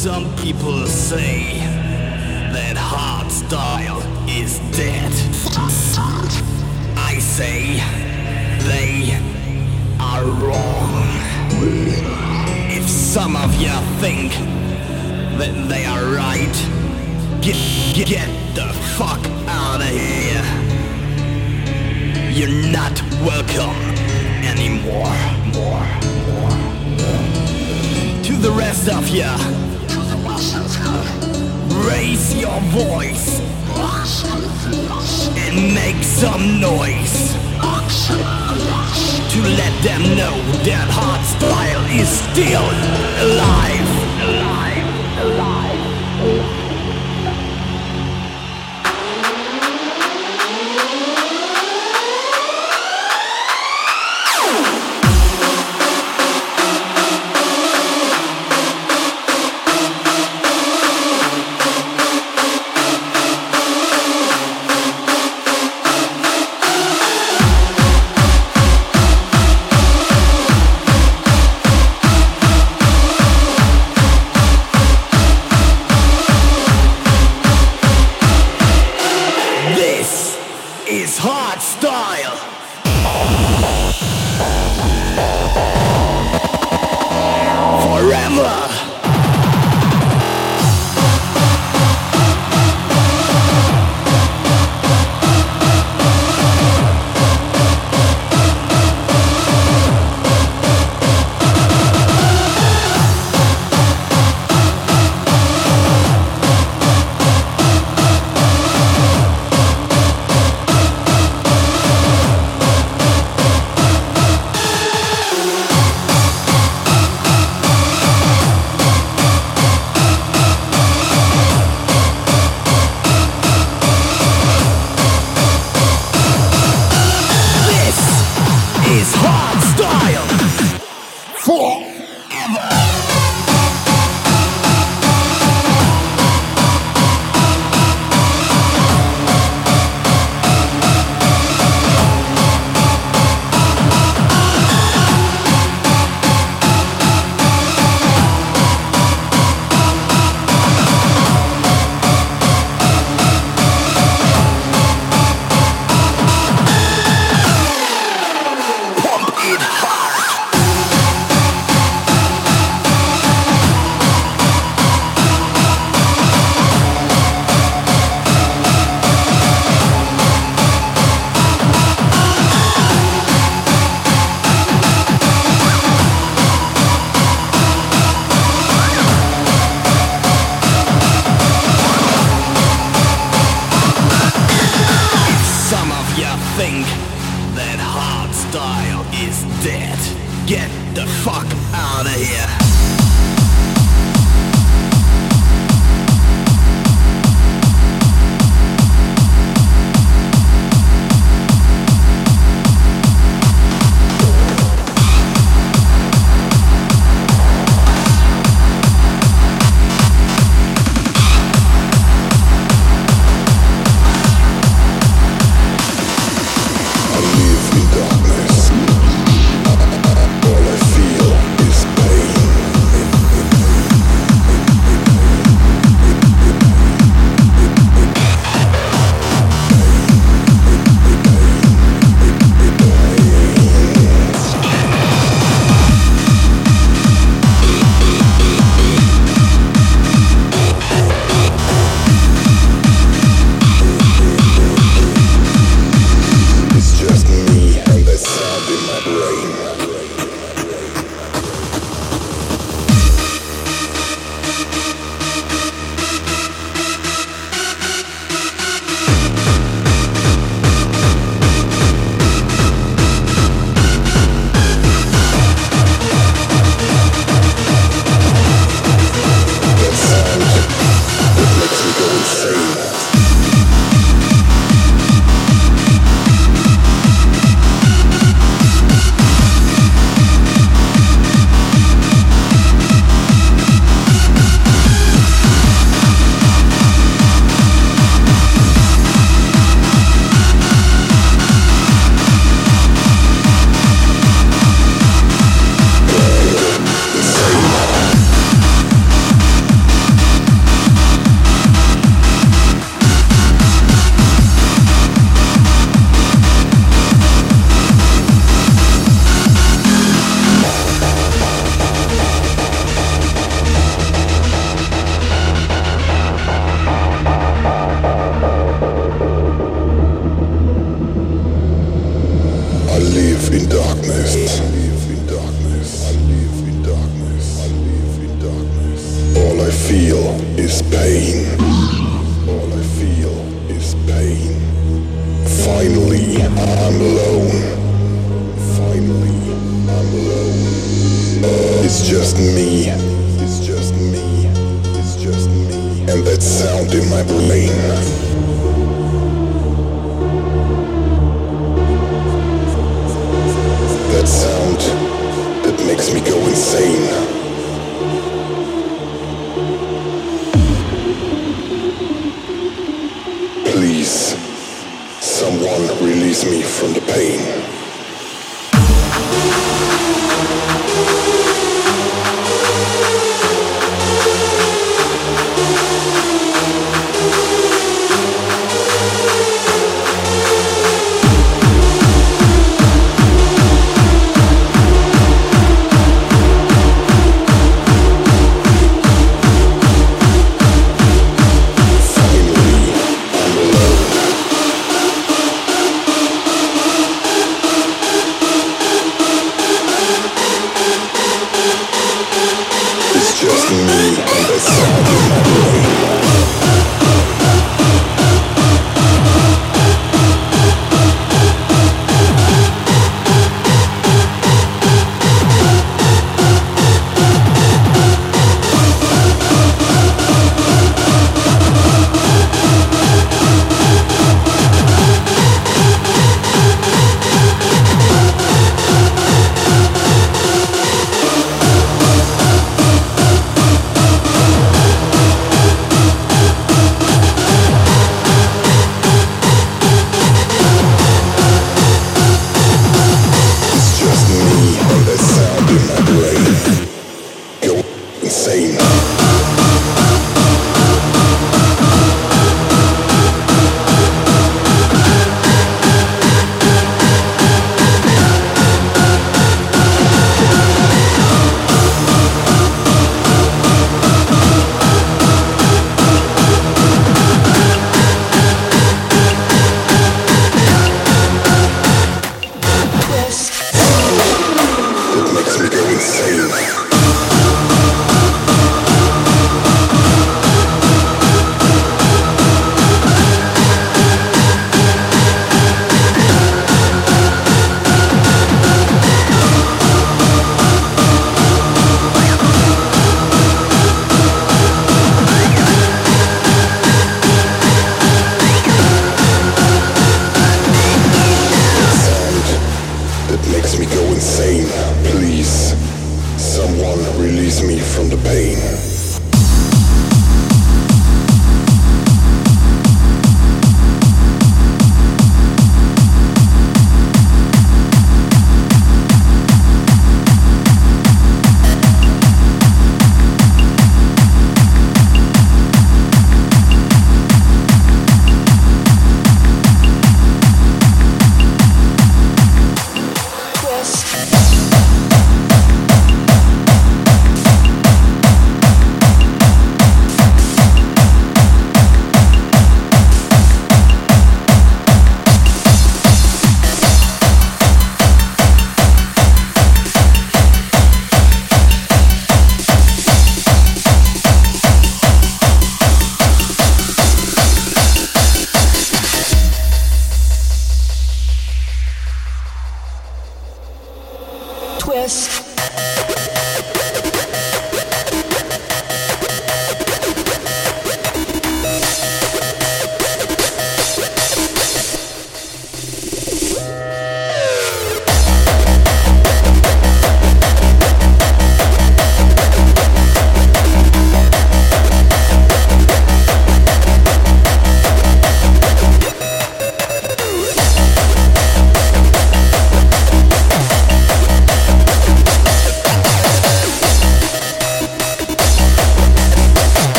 Some people say that hard style is dead. I say they are wrong. If some of you think that they are right, get, get, get the fuck out of here. You're not welcome anymore. More, more, more. To the rest of you raise your voice. And make some noise. To let them know that hard style is still alive. Alive,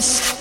Yes.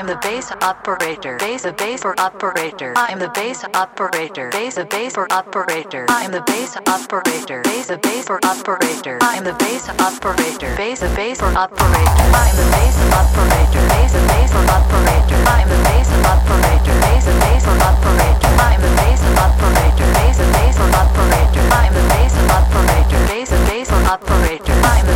I'm the bass operator. Bass a bass for operator. I'm the bass operator. Bass a bass for operator. I'm the bass operator. Bass a bass for operator. I'm the bass operator. Bass a bass for operator. I'm the bass operator. Bass a bass for operator. I'm the bass operator. Bass a bass for operator. I'm the bass operator. Bass a bass for operator. I'm the bass operator. Bass a bass for operator. I'm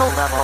level.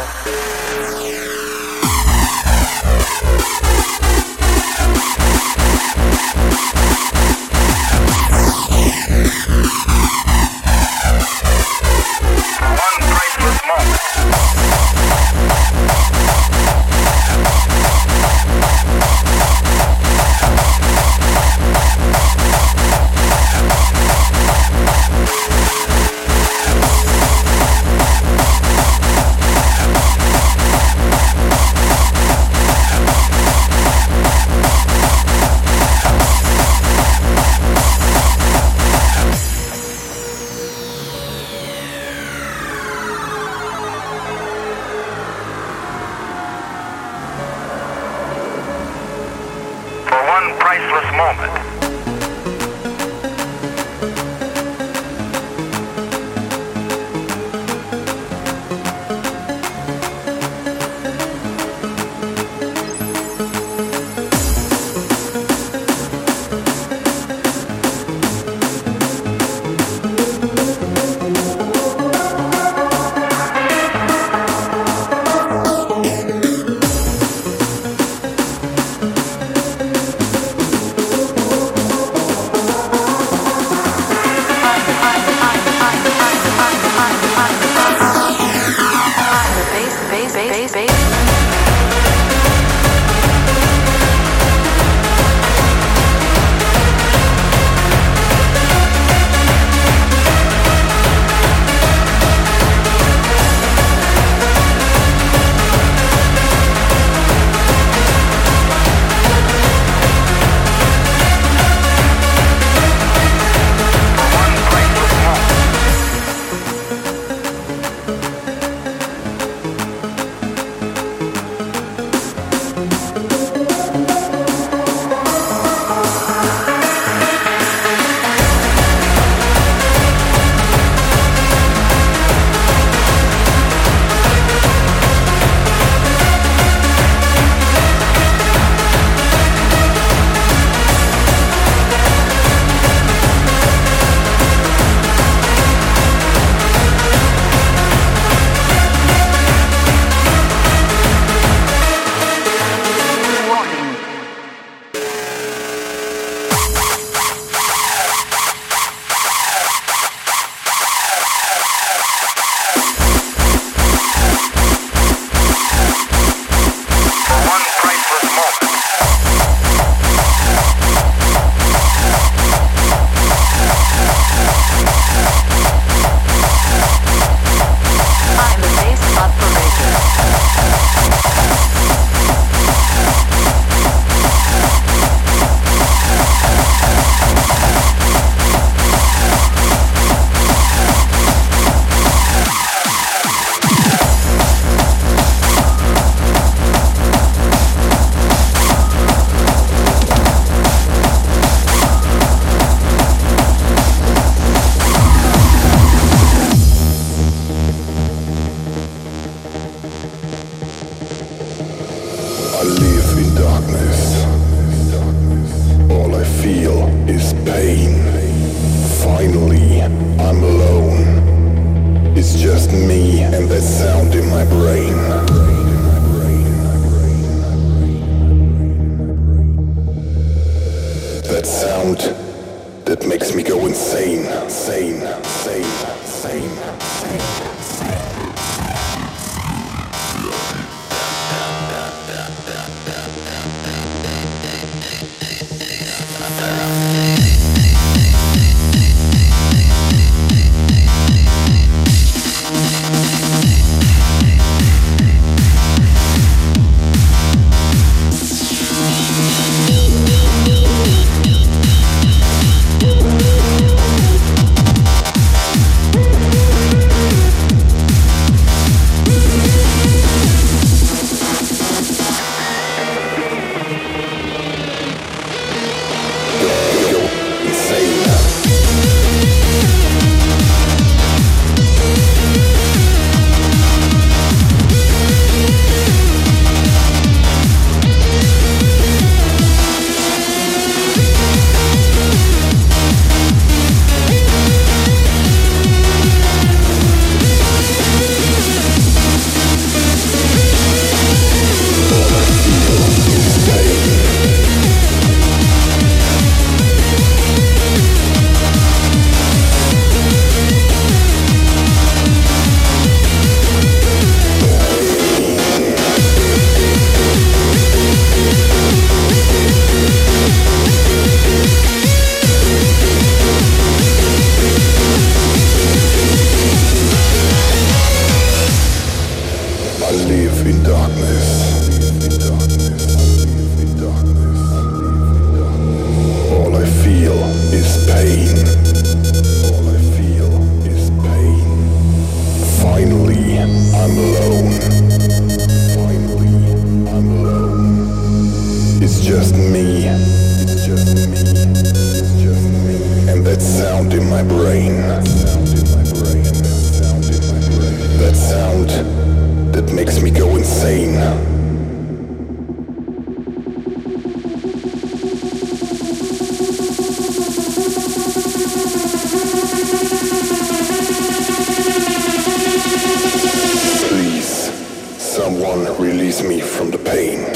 someone release me from the pain.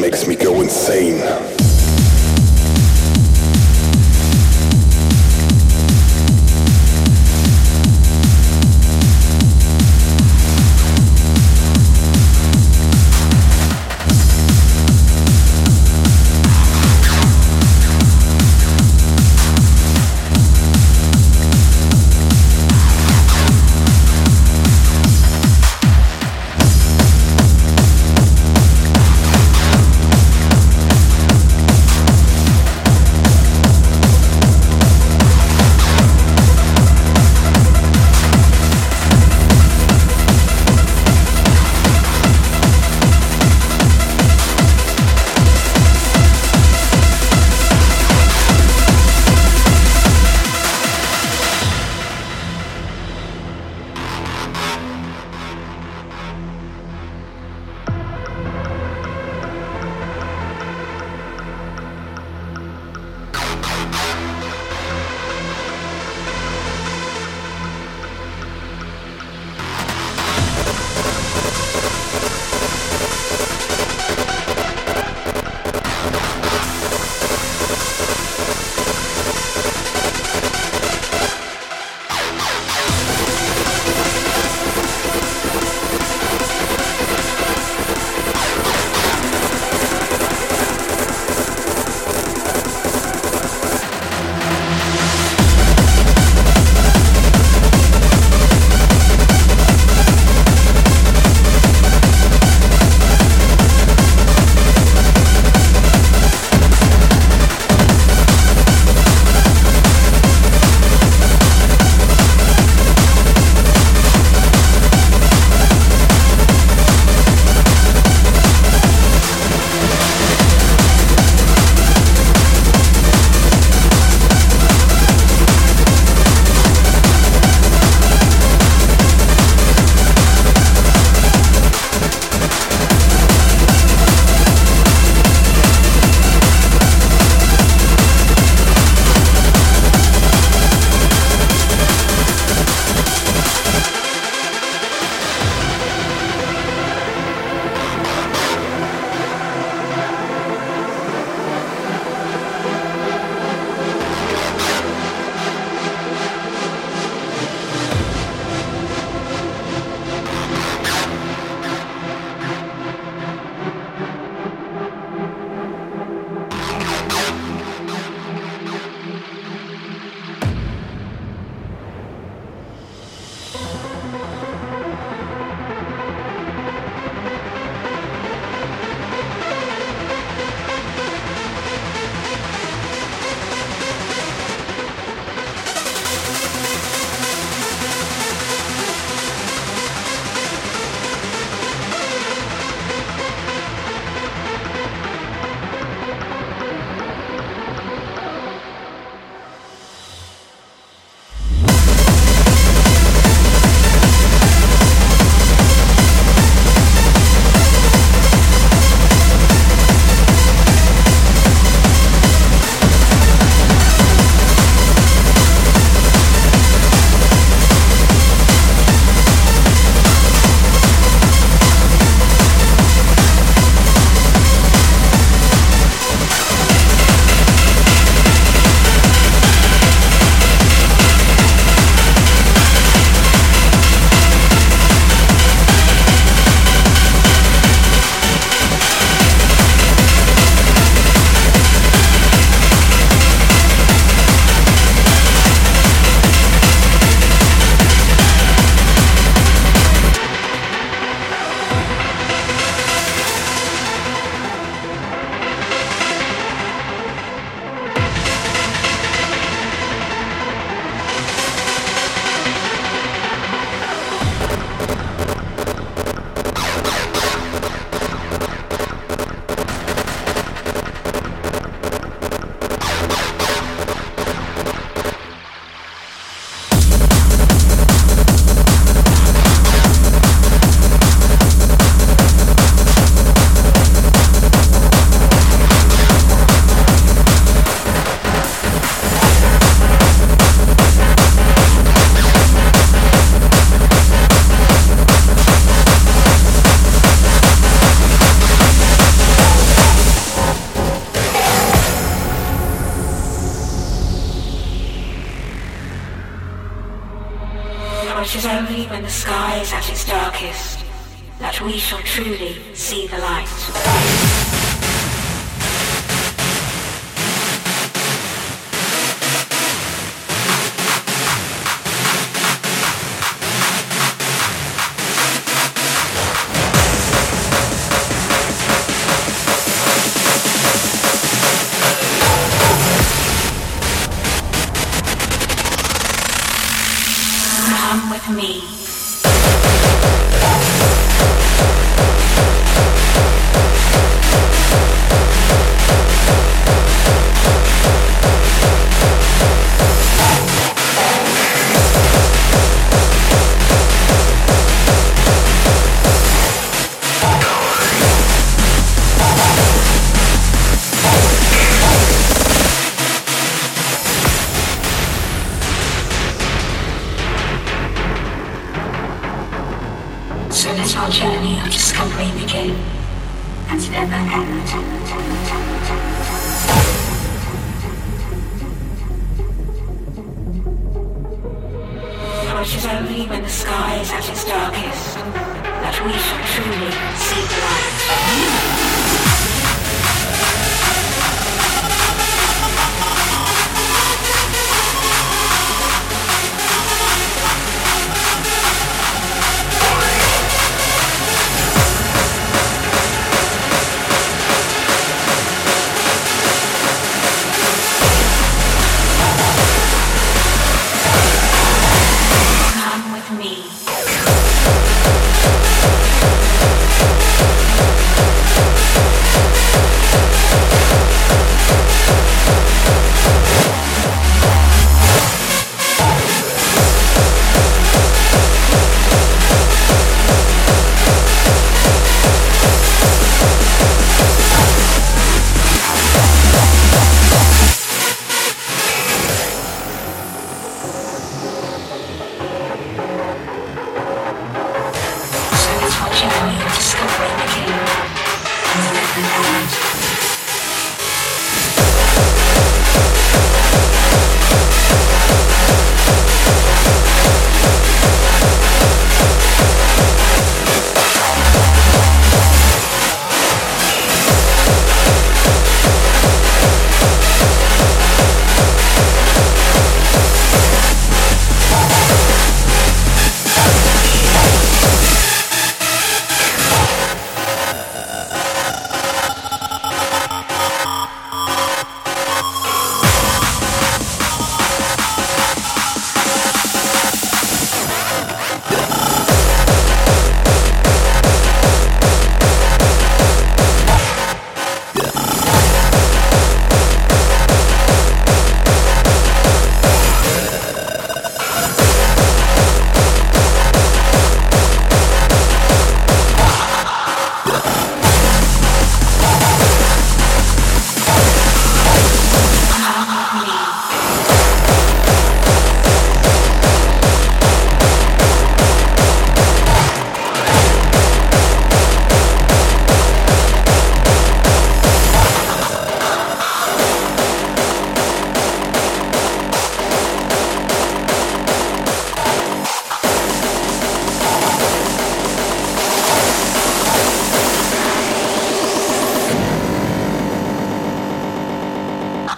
Makes me go insane.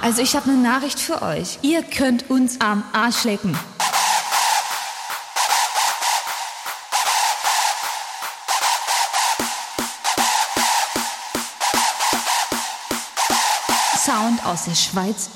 Also ich habe eine Nachricht für euch. Ihr könnt uns am Arsch lecken. Sound aus der Schweiz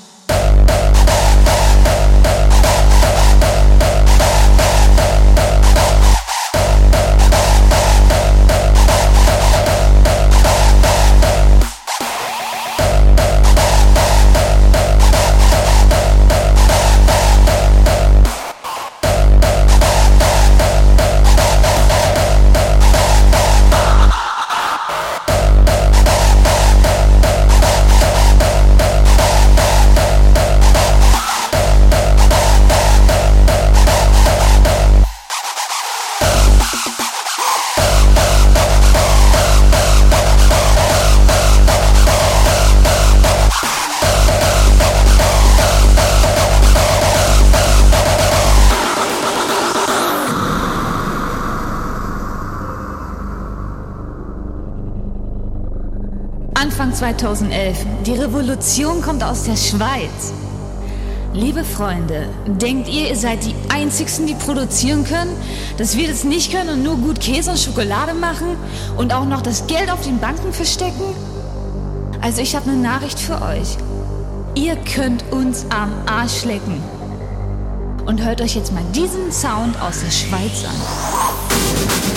2011. Die Revolution kommt aus der Schweiz. Liebe Freunde, denkt ihr, ihr seid die Einzigen, die produzieren können? Dass wir das nicht können und nur gut Käse und Schokolade machen und auch noch das Geld auf den Banken verstecken? Also ich habe eine Nachricht für euch. Ihr könnt uns am Arsch lecken. Und hört euch jetzt mal diesen Sound aus der Schweiz an.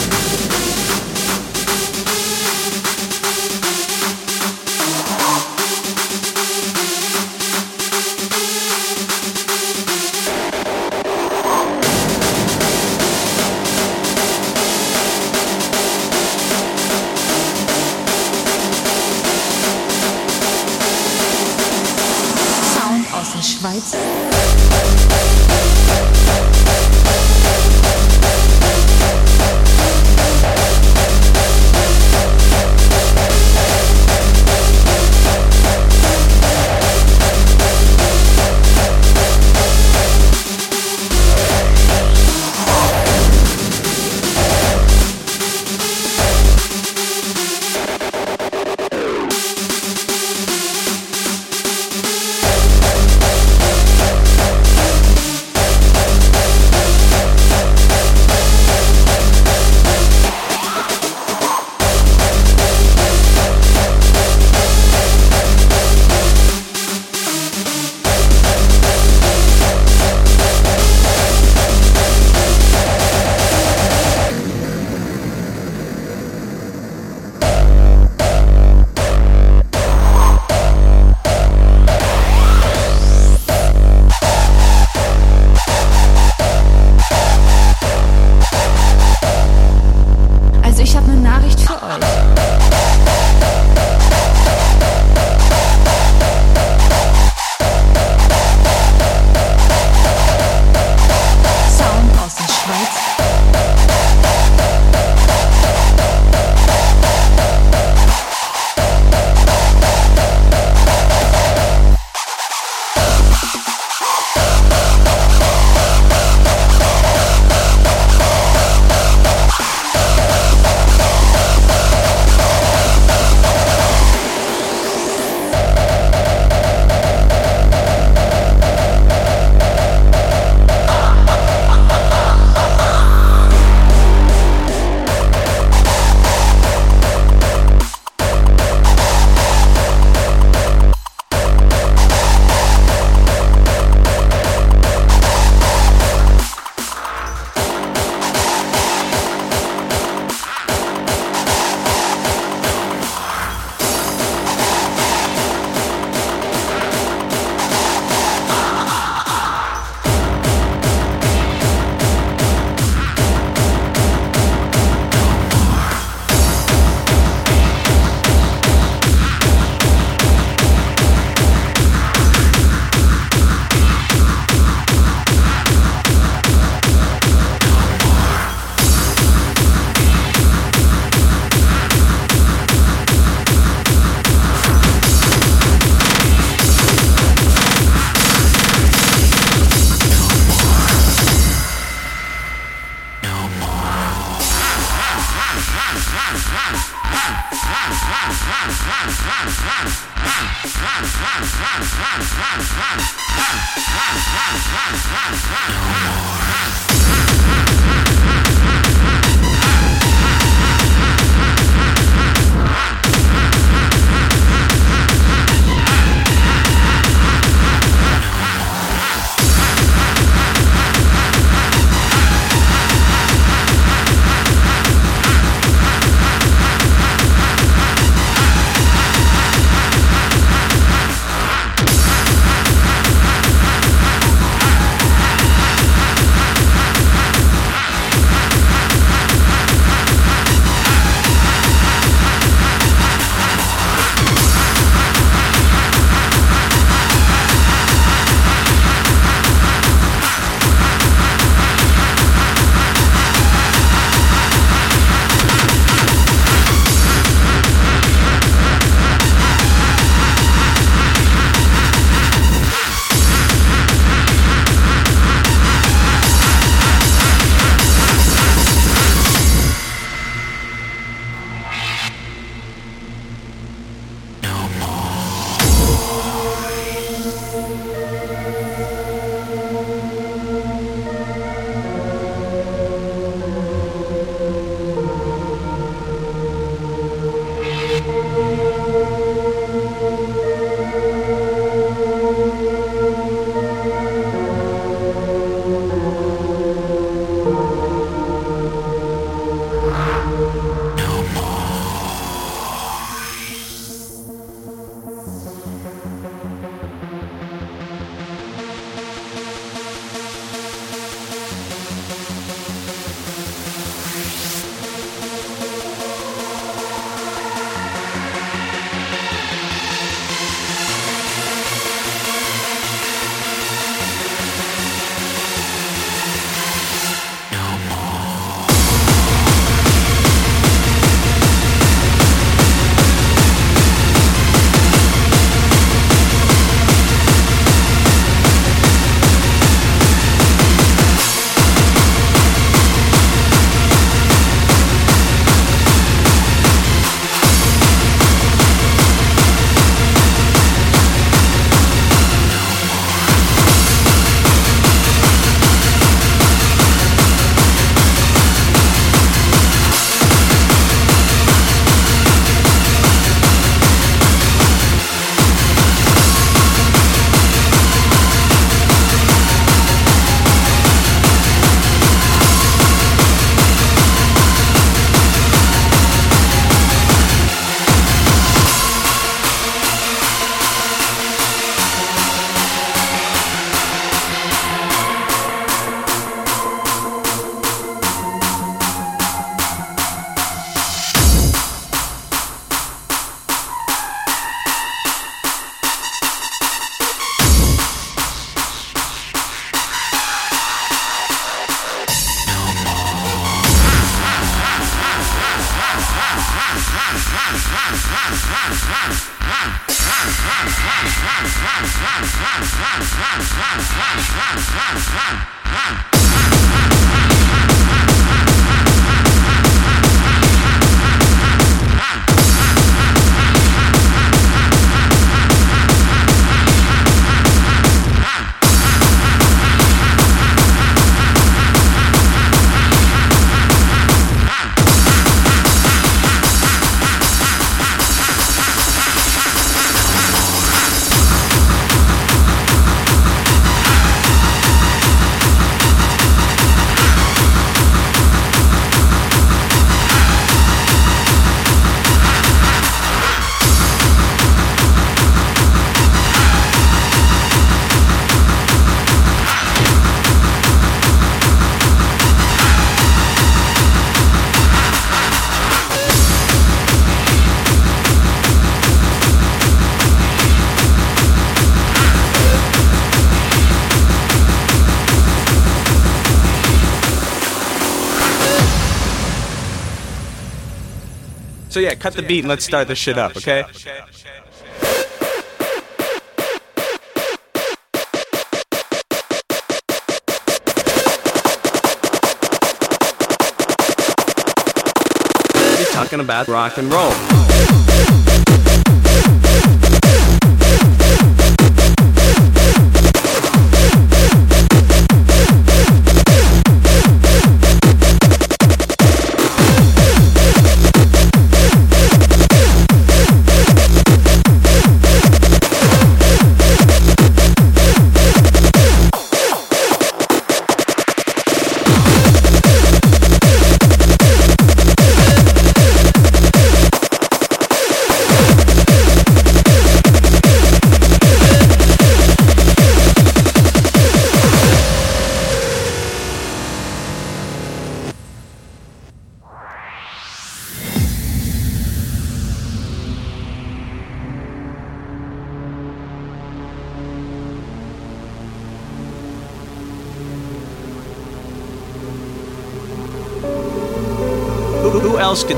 So yeah, cut the beat and let's start this shit up, okay? Talking about rock and roll.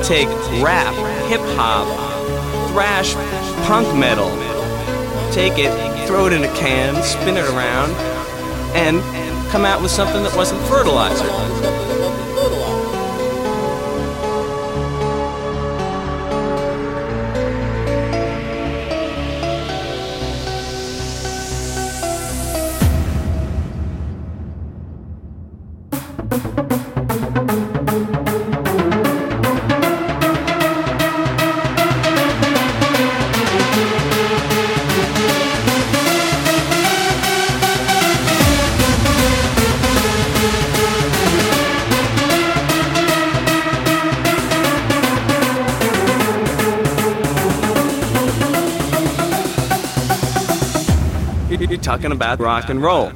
Take rap, hip hop, thrash, punk metal, take it, throw it in a can, spin it around, and come out with something that wasn't fertilizer? Talking about rock and roll.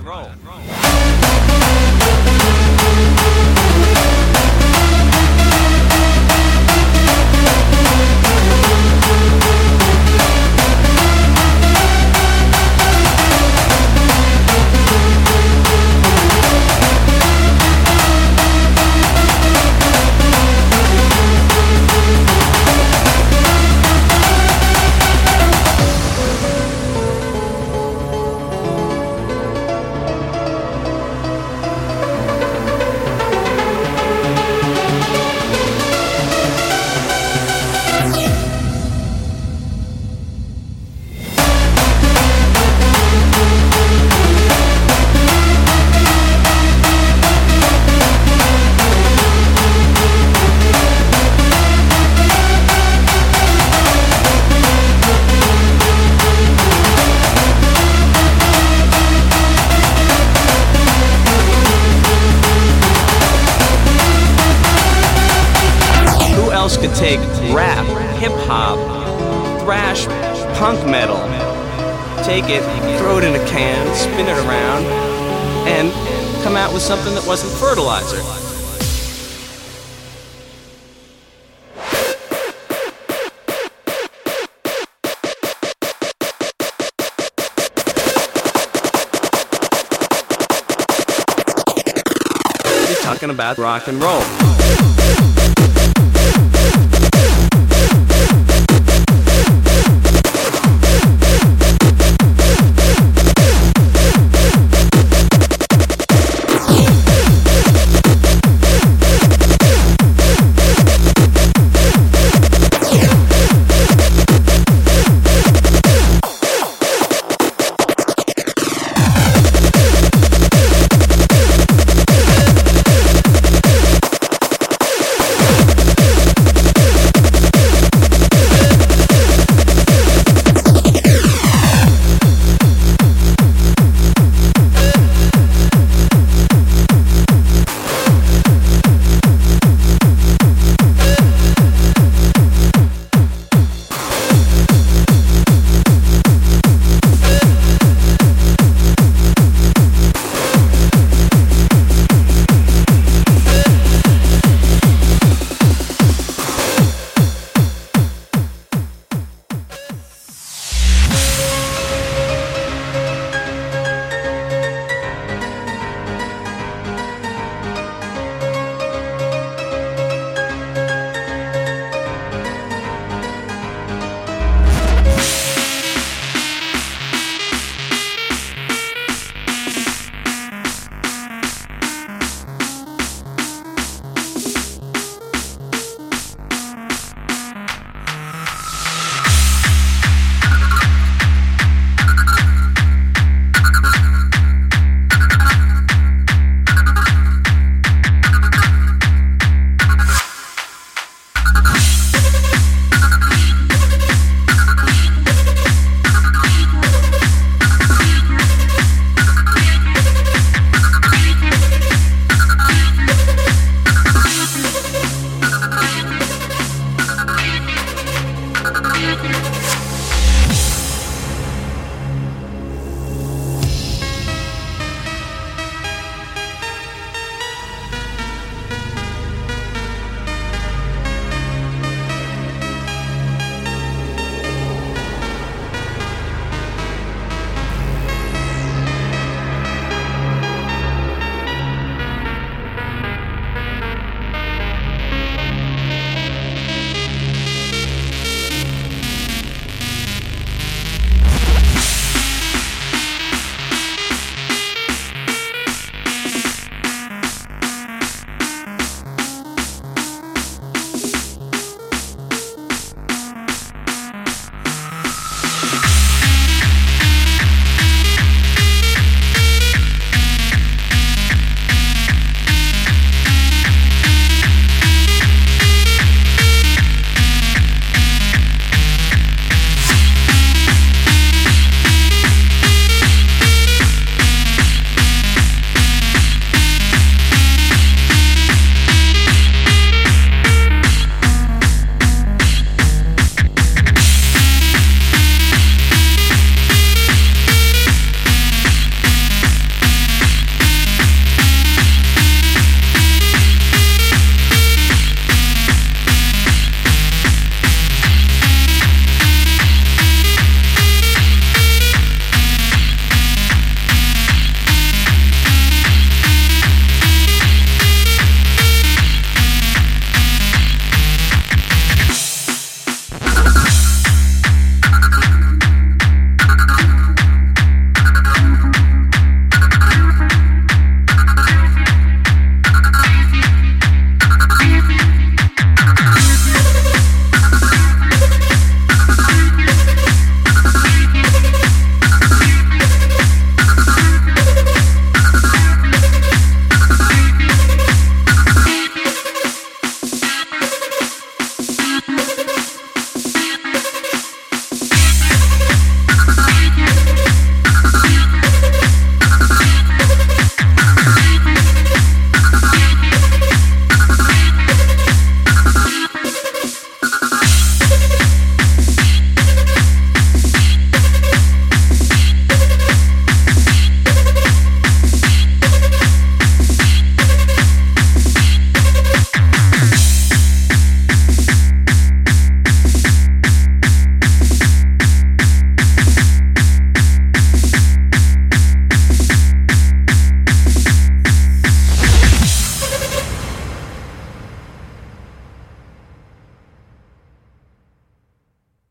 Take it, throw it in a can, spin it around, and come out with something that wasn't fertilizer? You're talking about rock and roll.